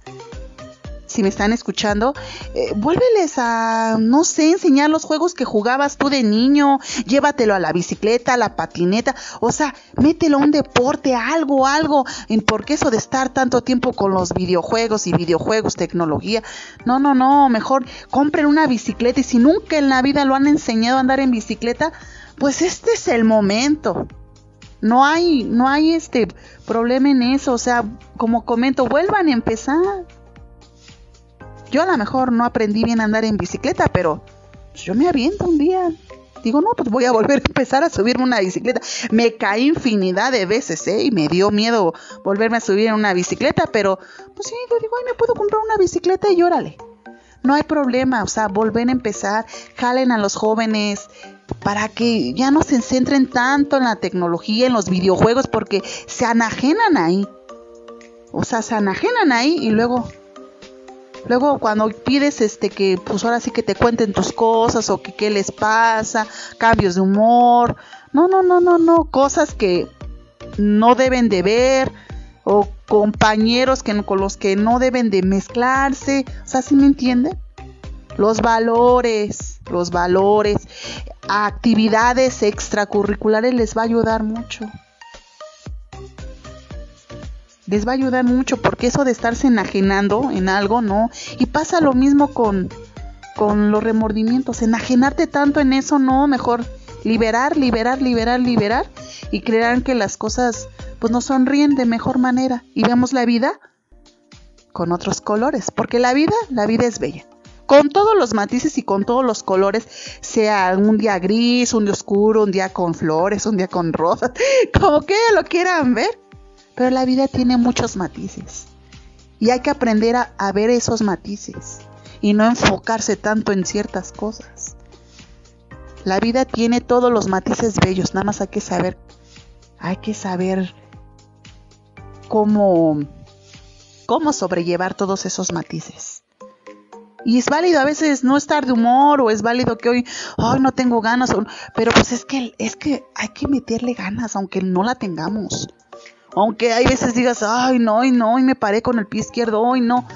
si me están escuchando, eh, vuélveles a, no sé, enseñar los juegos que jugabas tú de niño, llévatelo a la bicicleta, a la patineta, o sea, mételo a un deporte, algo, algo, en porque eso de estar tanto tiempo con los videojuegos y videojuegos, tecnología, no, no, no, mejor compren una bicicleta. Y si nunca en la vida lo han enseñado a andar en bicicleta, pues este es el momento. No hay, no hay este problema en eso, o sea, como comento, vuelvan a empezar. Yo a lo mejor no aprendí bien a andar en bicicleta, pero pues, yo me aviento un día. Digo, no, pues voy a volver a empezar a subirme una bicicleta. Me caí infinidad de veces, ¿eh? Y me dio miedo volverme a subir en una bicicleta, pero pues sí, yo digo, ay, me puedo comprar una bicicleta y órale. No hay problema, o sea, volver a empezar, jalen a los jóvenes para que ya no se centren tanto en la tecnología, en los videojuegos, porque se anajenan ahí. O sea, se anajenan ahí y luego Luego cuando pides este que pues ahora sí que te cuenten tus cosas o que qué les pasa, cambios de humor, no, no, no, no, no, cosas que no deben de ver o compañeros que con los que no deben de mezclarse, o sea, ¿sí me entienden? Los valores, los valores, actividades extracurriculares les va a ayudar mucho les va a ayudar mucho porque eso de estarse enajenando en algo, no. Y pasa lo mismo con, con los remordimientos, enajenarte tanto en eso, no, mejor liberar, liberar, liberar, liberar y creerán que las cosas pues nos sonríen de mejor manera y vemos la vida con otros colores, porque la vida, la vida es bella. Con todos los matices y con todos los colores, sea un día gris, un día oscuro, un día con flores, un día con rosas, como que lo quieran ver, pero la vida tiene muchos matices. Y hay que aprender a, ver esos matices y no enfocarse tanto en ciertas cosas. La vida tiene todos los matices bellos, nada más hay que saber, hay que saber cómo, cómo sobrellevar todos esos matices. Y es válido a veces no estar de humor o es válido que hoy, ay, no tengo ganas, pero pues es que, es que hay que meterle ganas aunque no la tengamos. Aunque hay veces digas, ay, no, y no, y me paré con el pie izquierdo, hoy no.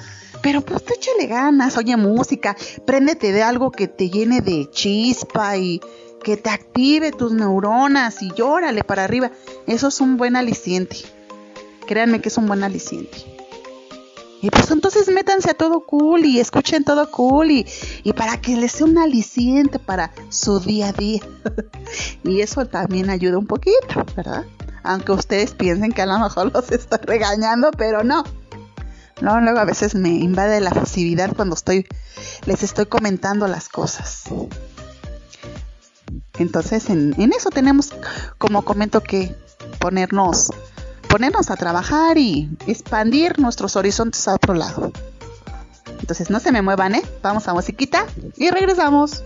Pero pues te échale ganas, oye música, préndete de algo que te llene de chispa y que te active tus neuronas y llórale para arriba. Eso es un buen aliciente. Créanme que es un buen aliciente. Y pues entonces métanse a todo cool y escuchen todo cool y, y para que les sea un aliciente para su día a día. y eso también ayuda un poquito, ¿verdad? Aunque ustedes piensen que a lo mejor los estoy regañando, pero no. No, luego a veces me invade la facilidad cuando estoy, les estoy comentando las cosas. Entonces en, en eso tenemos, como comento, que ponernos, ponernos a trabajar y expandir nuestros horizontes a otro lado. Entonces no se me muevan, ¿eh? Vamos a musiquita y regresamos.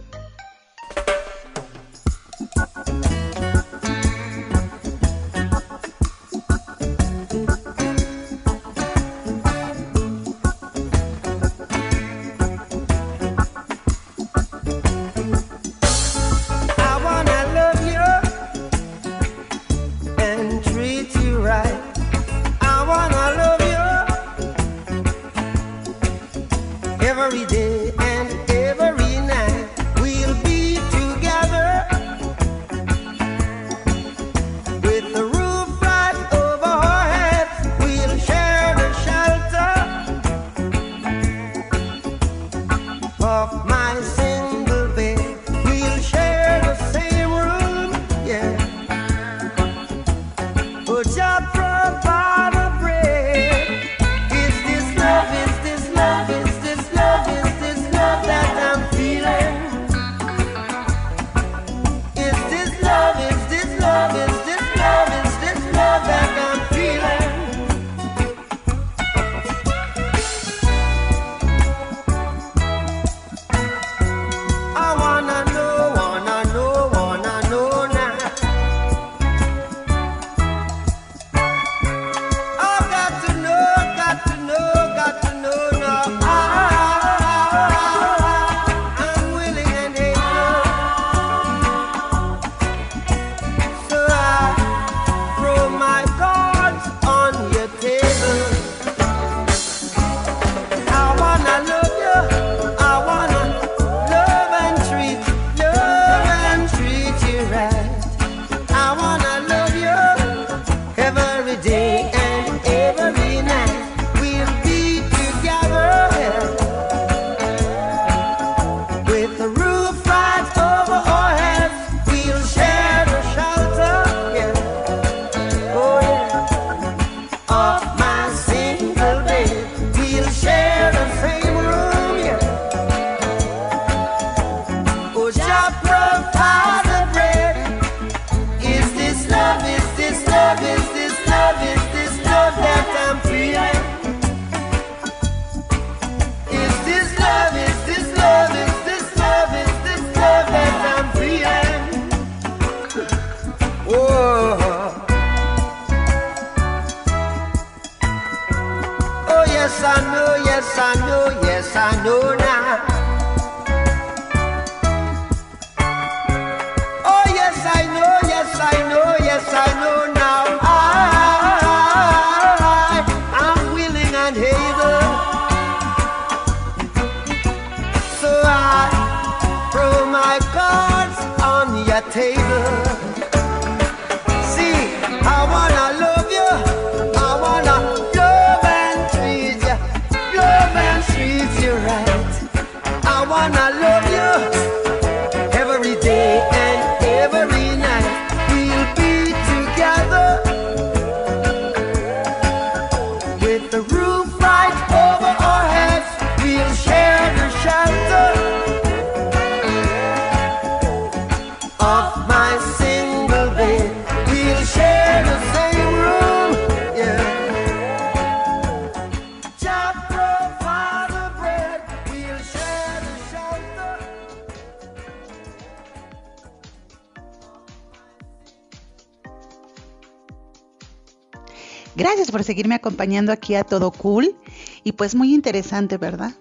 Acompañando aquí a Todo Cool. Y pues muy interesante, ¿verdad?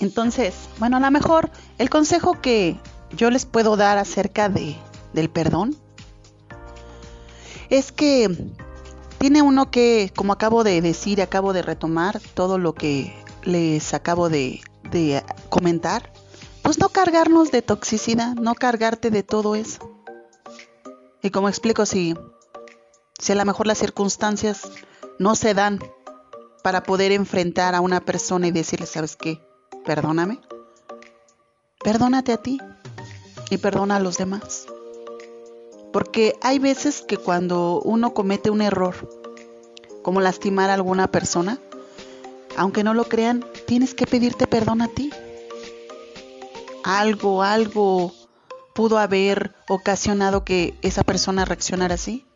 Entonces, bueno, a lo mejor el consejo que yo les puedo dar acerca de, del perdón es que tiene uno que, como acabo de decir, acabo de retomar todo lo que les acabo de, comentar, pues no cargarnos de toxicidad, no cargarte de todo eso. Y como explico, si, si a lo mejor las circunstancias no se dan para poder enfrentar a una persona y decirle, ¿sabes qué? Perdóname. Perdónate a ti y perdona a los demás. Porque hay veces que cuando uno comete un error, como lastimar a alguna persona, aunque no lo crean, tienes que pedirte perdón a ti. Algo, algo pudo haber ocasionado que esa persona reaccionara así.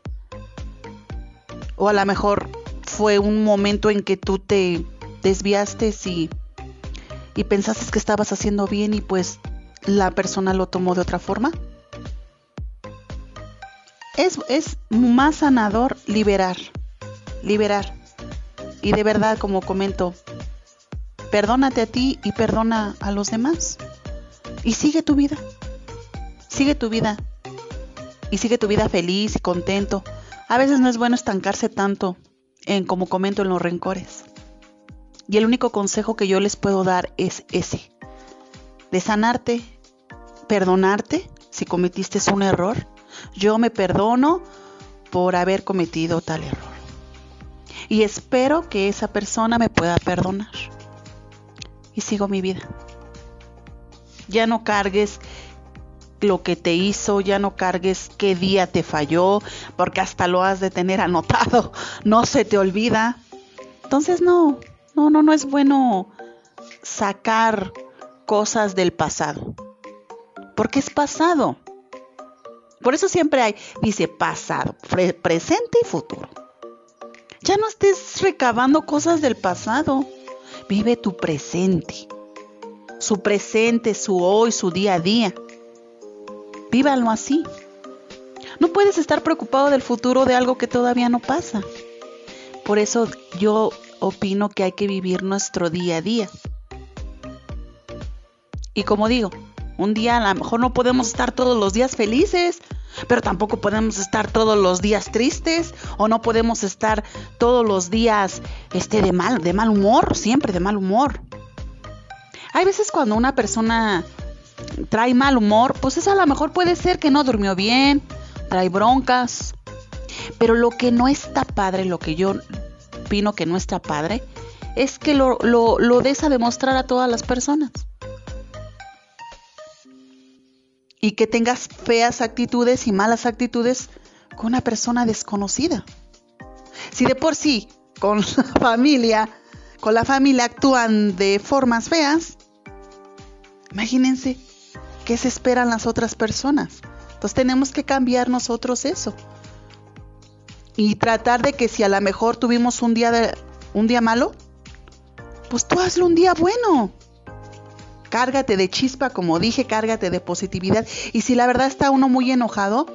O a lo mejor fue un momento en que tú te desviaste y, y pensaste que estabas haciendo bien y pues la persona lo tomó de otra forma. Es, es más sanador liberar, liberar. Y de verdad, como comento, perdónate a ti y perdona a los demás. Y sigue tu vida. Sigue tu vida. Y sigue tu vida feliz y contento. A veces no es bueno estancarse tanto como comento, en los rencores. Y el único consejo que yo les puedo dar es ese. De sanarte, perdonarte si cometiste un error. Yo me perdono por haber cometido tal error. Y espero que esa persona me pueda perdonar. Y sigo mi vida. Ya no cargues lo que te hizo, ya no cargues qué día te falló, porque hasta lo has de tener anotado, no se te olvida. Entonces no, no, no, no es bueno sacar cosas del pasado, porque es pasado. Por eso siempre hay, dice pasado, pre- presente y futuro. Ya no estés recabando cosas del pasado, vive tu presente, su presente, su hoy, su día a día. Vívalo así. No puedes estar preocupado del futuro de algo que todavía no pasa. Por eso yo opino que hay que vivir nuestro día a día. Y como digo, un día a lo mejor no podemos estar todos los días felices, pero tampoco podemos estar todos los días tristes o no podemos estar todos los días este de mal de mal humor, siempre de mal humor. Hay veces cuando una persona trae mal humor, pues eso a lo mejor puede ser que no durmió bien, trae broncas. Pero lo que no está padre, lo que yo opino que no está padre, es que lo, lo, lo des a demostrar a todas las personas. Y que tengas feas actitudes y malas actitudes con una persona desconocida. Si de por sí con la familia, con la familia actúan de formas feas, imagínense qué se esperan las otras personas. Entonces tenemos que cambiar nosotros eso. Y tratar de que si a lo mejor tuvimos un día un día malo, pues tú hazlo un día bueno. Cárgate de chispa, como dije, cárgate de positividad. Y si la verdad está uno muy enojado,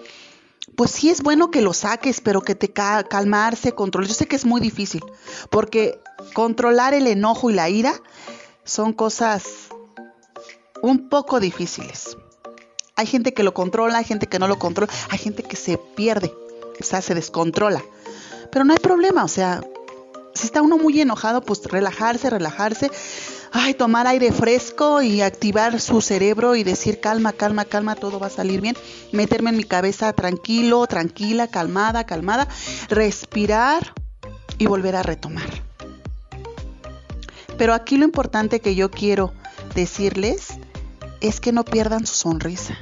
pues sí es bueno que lo saques, pero que te ca calmarse, controlar. Yo sé que es muy difícil, porque controlar el enojo y la ira son cosas un poco difíciles. Hay gente que lo controla, hay gente que no lo controla, hay gente que se pierde, o sea, se descontrola. Pero no hay problema, o sea, si está uno muy enojado, pues relajarse, relajarse. ay, tomar aire fresco y activar su cerebro y decir calma, calma, calma, todo va a salir bien. Meterme en mi cabeza tranquilo, tranquila, calmada, calmada. Respirar y volver a retomar. Pero aquí lo importante que yo quiero decirles es que no pierdan su sonrisa.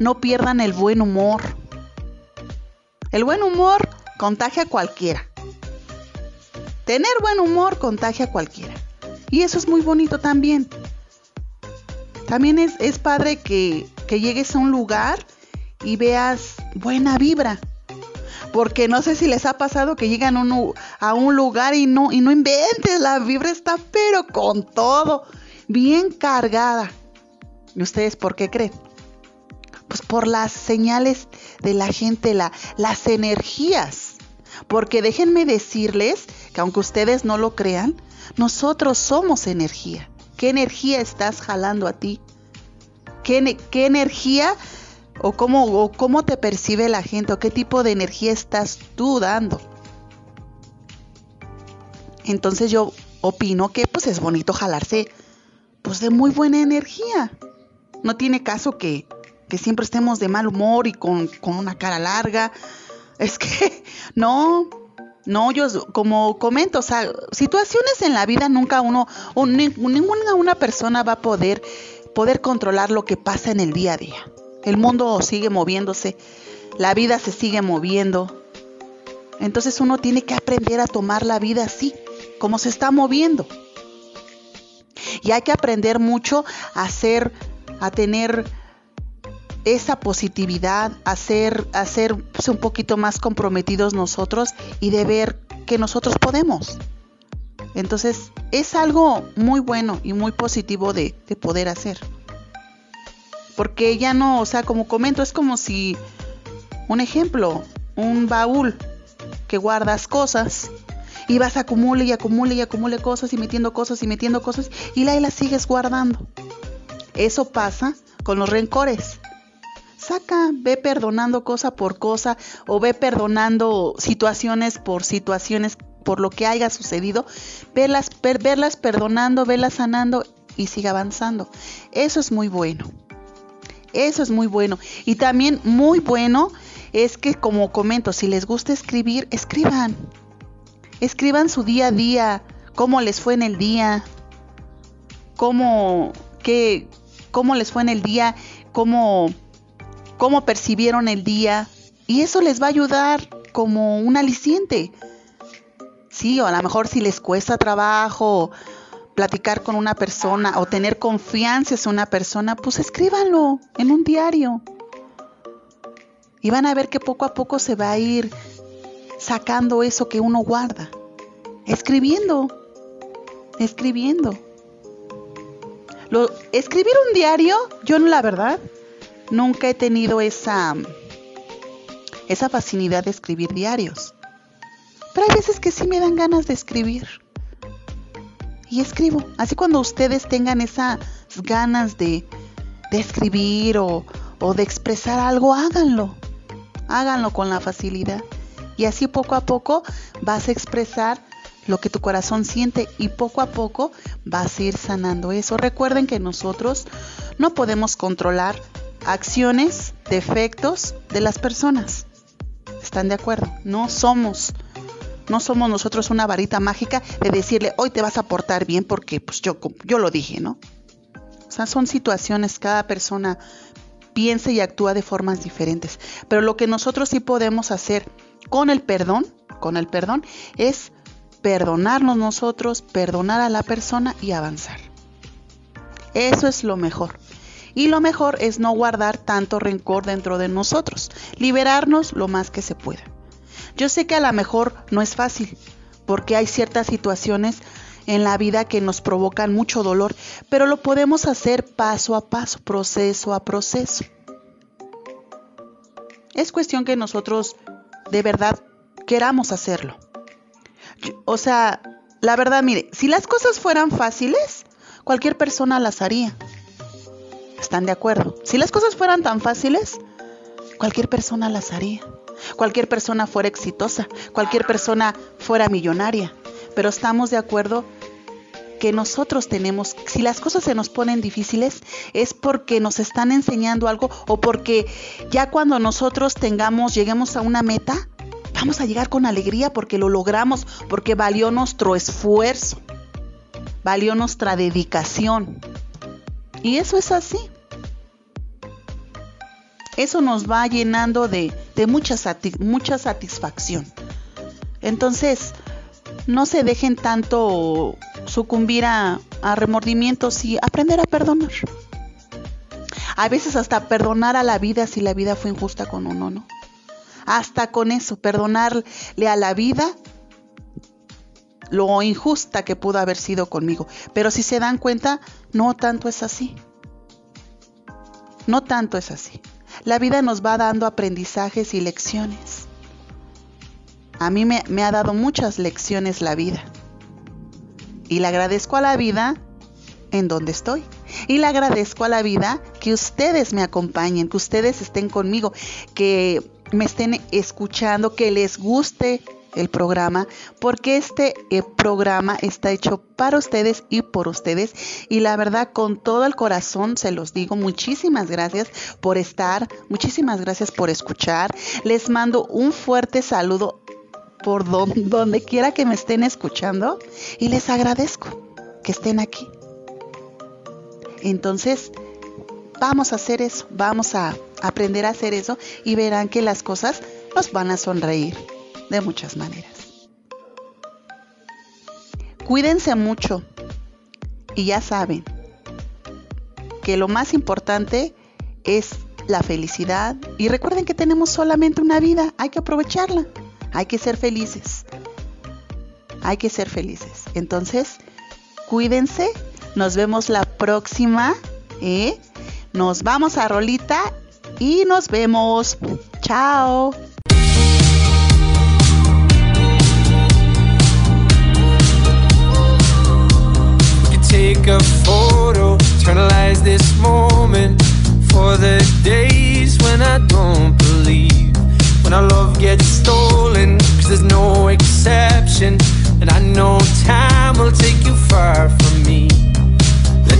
No pierdan el buen humor. El buen humor contagia a cualquiera. Tener buen humor contagia a cualquiera. Y eso es muy bonito también. También es, padre que, que llegues a un lugar y veas buena vibra. Porque no sé si les ha pasado que llegan a un lugar y no, y no inventes, la vibra está pero con todo, bien cargada. ¿Y ustedes por qué creen? Pues por las señales de la gente, la, las energías. Porque déjenme decirles que aunque ustedes no lo crean, nosotros somos energía. ¿Qué energía estás jalando a ti? ¿Qué, qué energía o cómo, o cómo te percibe la gente o qué tipo de energía estás tú dando? Entonces yo opino que pues es bonito jalarse pues de muy buena energía. No tiene caso que, que siempre estemos de mal humor y con, con una cara larga. Es que no, no, yo como comento, o sea, situaciones en la vida nunca uno, ninguna una persona va a poder, poder controlar lo que pasa en el día a día. El mundo sigue moviéndose, la vida se sigue moviendo. Entonces uno tiene que aprender a tomar la vida así, como se está moviendo. Y hay que aprender mucho a ser, a tener esa positividad, hacer, hacer pues, un poquito más comprometidos nosotros y de ver que nosotros podemos. Entonces es algo muy bueno y muy positivo de, de poder hacer. Porque ya no, o sea, como comento, es como si, un ejemplo, un baúl que guardas cosas y vas a acumule y acumule y acumule cosas y metiendo cosas y metiendo cosas y la y las sigues guardando. Eso pasa con los rencores saca, ve perdonando cosa por cosa o ve perdonando situaciones por situaciones, por lo que haya sucedido, verlas, verlas perdonando, verlas sanando y siga avanzando. Eso es muy bueno. Eso es muy bueno. Y también muy bueno es que, como comento, si les gusta escribir, escriban. Escriban su día a día, cómo les fue en el día, cómo, qué, cómo les fue en el día, cómo cómo percibieron el día y eso les va a ayudar como un aliciente. Sí, o a lo mejor si les cuesta trabajo platicar con una persona o tener confianza en una persona, pues escríbanlo en un diario. Y van a ver que poco a poco se va a ir sacando eso que uno guarda. Escribiendo. Escribiendo. Escribir un diario, yo la verdad, nunca he tenido esa, esa facilidad de escribir diarios. Pero hay veces que sí me dan ganas de escribir. Y escribo. Así cuando ustedes tengan esas ganas de, de escribir o, o de expresar algo, háganlo. Háganlo con la facilidad. Y así poco a poco vas a expresar lo que tu corazón siente y poco a poco vas a ir sanando eso. Recuerden que nosotros no podemos controlar acciones, defectos de las personas. ¿Están de acuerdo? No somos, no somos nosotros una varita mágica de decirle, hoy te vas a portar bien porque pues yo, yo lo dije, ¿no? O sea, son situaciones, cada persona piensa y actúa de formas diferentes. Pero lo que nosotros sí podemos hacer con el perdón, con el perdón, es perdonarnos nosotros, perdonar a la persona y avanzar. Eso es lo mejor y lo mejor es no guardar tanto rencor dentro de nosotros, liberarnos lo más que se pueda. Yo sé que a lo mejor no es fácil, porque hay ciertas situaciones en la vida que nos provocan mucho dolor, pero lo podemos hacer paso a paso, proceso a proceso. Es cuestión que nosotros de verdad queramos hacerlo. O sea, la verdad, mire, si las cosas fueran fáciles, cualquier persona las haría. ¿Están de acuerdo? Si las cosas fueran tan fáciles, cualquier persona las haría. Cualquier persona fuera exitosa, cualquier persona fuera millonaria. Pero estamos de acuerdo que nosotros tenemos. Si las cosas se nos ponen difíciles es porque nos están enseñando algo o porque ya cuando nosotros tengamos, lleguemos a una meta, vamos a llegar con alegría porque lo logramos, porque valió nuestro esfuerzo, valió nuestra dedicación. Y eso es así. Eso nos va llenando de, mucha satisfacción. Entonces, no se dejen tanto sucumbir a, remordimientos y aprender a perdonar. A veces hasta perdonar a la vida si la vida fue injusta con uno, ¿no? Hasta con eso, perdonarle a la vida lo injusta que pudo haber sido conmigo. Pero si se dan cuenta, no tanto es así. No tanto es así. La vida nos va dando aprendizajes y lecciones. A mí me, ha dado muchas lecciones la vida. Y le agradezco a la vida en donde estoy. Y le agradezco a la vida que ustedes me acompañen, que ustedes estén conmigo, que me estén escuchando, que les guste el programa, porque este eh, programa está hecho para ustedes y por ustedes. Y la verdad, con todo el corazón se los digo, muchísimas gracias por estar, muchísimas gracias por escuchar. Les mando un fuerte saludo por donde, quiera que me estén escuchando y les agradezco que estén aquí. Entonces, vamos a hacer eso, vamos a aprender a hacer eso y verán que las cosas nos van a sonreír de muchas maneras. Cuídense mucho y ya saben que lo más importante es la felicidad y recuerden que tenemos solamente una vida, hay que aprovecharla. Hay que ser felices. Hay que ser felices. Entonces, cuídense. Nos vemos la próxima. ¿eh? Nos vamos a Rolita y nos vemos. Chao. take a photo, eternalize this moment for the days when I don't believe. when our love gets stolen. Cause there's no exception. And I know time will take you far from me.